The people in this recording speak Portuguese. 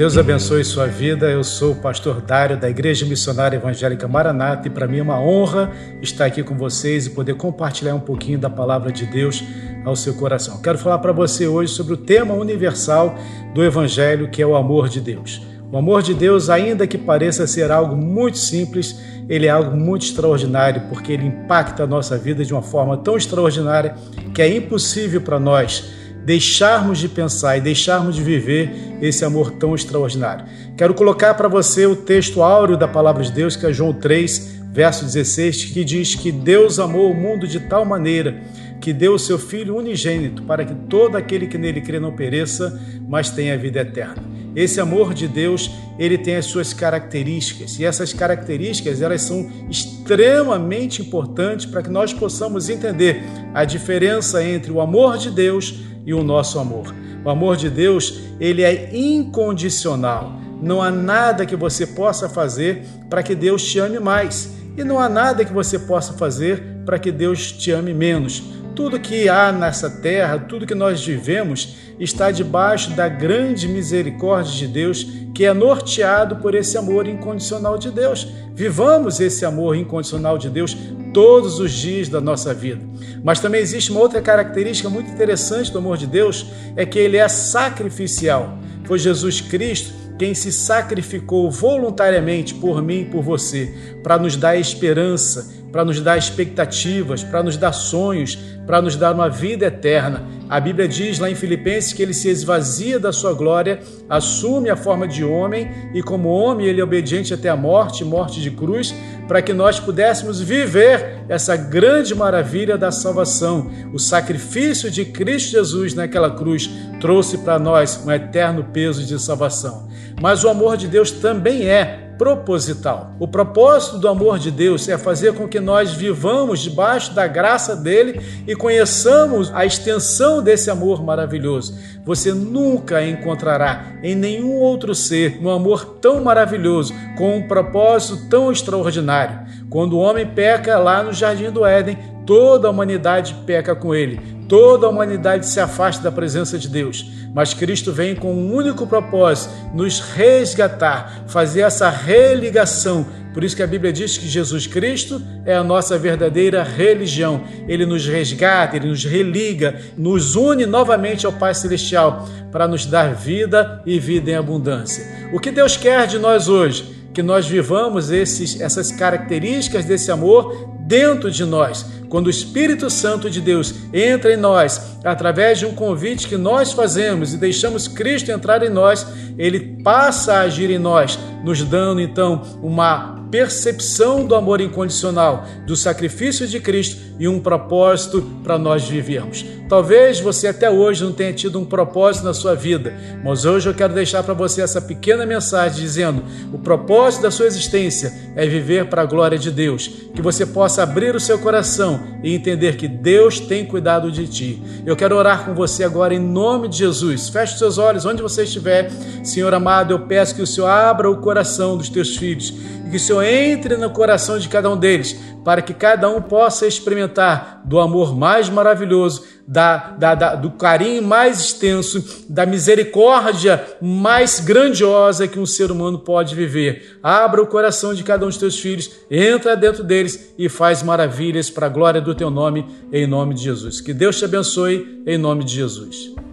Deus abençoe sua vida. Eu sou o pastor Dário da Igreja Missionária Evangélica Maranata e para mim é uma honra estar aqui com vocês e poder compartilhar um pouquinho da palavra de Deus ao seu coração. Quero falar para você hoje sobre o tema universal do Evangelho, que é o amor de Deus. O amor de Deus, ainda que pareça ser algo muito simples, ele é algo muito extraordinário, porque ele impacta a nossa vida de uma forma tão extraordinária que é impossível para nós deixarmos de pensar e deixarmos de viver esse amor tão extraordinário. Quero colocar para você o texto áureo da palavra de Deus, que é João 3, verso 16, que diz que Deus amou o mundo de tal maneira que deu o seu Filho unigênito para que todo aquele que nele crê não pereça, mas tenha vida eterna. Esse amor de Deus, ele tem as suas características, e essas características, elas são extremamente importantes para que nós possamos entender a diferença entre o amor de Deus e o nosso amor. O amor de Deus, ele é incondicional. Não há nada que você possa fazer para que Deus te ame mais. E não há nada que você possa fazer para que Deus te ame menos. Tudo que há nessa terra, tudo que nós vivemos, está debaixo da grande misericórdia de Deus, que é norteado por esse amor incondicional de Deus. Vivamos esse amor incondicional de Deus todos os dias da nossa vida. Mas também existe uma outra característica muito interessante do amor de Deus, é que ele é sacrificial. Foi Jesus Cristo quem se sacrificou voluntariamente por mim e por você, para nos dar esperança, para nos dar expectativas, para nos dar sonhos, para nos dar uma vida eterna. A Bíblia diz lá em Filipenses que ele se esvazia da sua glória, assume a forma de homem e, como homem, ele é obediente até a morte morte de cruz para que nós pudéssemos viver essa grande maravilha da salvação. O sacrifício de Cristo Jesus naquela cruz trouxe para nós um eterno peso de salvação. Mas o amor de Deus também é proposital. O propósito do amor de Deus é fazer com que nós vivamos debaixo da graça dele e conheçamos a extensão desse amor maravilhoso. Você nunca encontrará em nenhum outro ser um amor tão maravilhoso, com um propósito tão extraordinário. Quando o homem peca lá no jardim do Éden, toda a humanidade peca com ele. Toda a humanidade se afasta da presença de Deus, mas Cristo vem com um único propósito: nos resgatar, fazer essa religação. Por isso que a Bíblia diz que Jesus Cristo é a nossa verdadeira religião. Ele nos resgata, ele nos religa, nos une novamente ao Pai Celestial para nos dar vida e vida em abundância. O que Deus quer de nós hoje? Que nós vivamos esses, essas características desse amor dentro de nós quando o Espírito Santo de Deus entra em nós, através de um convite que nós fazemos e deixamos Cristo entrar em nós, ele passa a agir em nós, nos dando então uma percepção do amor incondicional, do sacrifício de Cristo e um propósito para nós vivermos. Talvez você até hoje não tenha tido um propósito na sua vida, mas hoje eu quero deixar para você essa pequena mensagem dizendo: o propósito da sua existência é viver para a glória de Deus, que você possa abrir o seu coração e entender que Deus tem cuidado de ti. Eu quero orar com você agora em nome de Jesus. Feche seus olhos onde você estiver. Senhor amado, eu peço que o Senhor abra o coração dos teus filhos que o Senhor entre no coração de cada um deles, para que cada um possa experimentar do amor mais maravilhoso, da, da, da, do carinho mais extenso, da misericórdia mais grandiosa que um ser humano pode viver. Abra o coração de cada um dos teus filhos, entra dentro deles e faz maravilhas para a glória do teu nome, em nome de Jesus. Que Deus te abençoe, em nome de Jesus.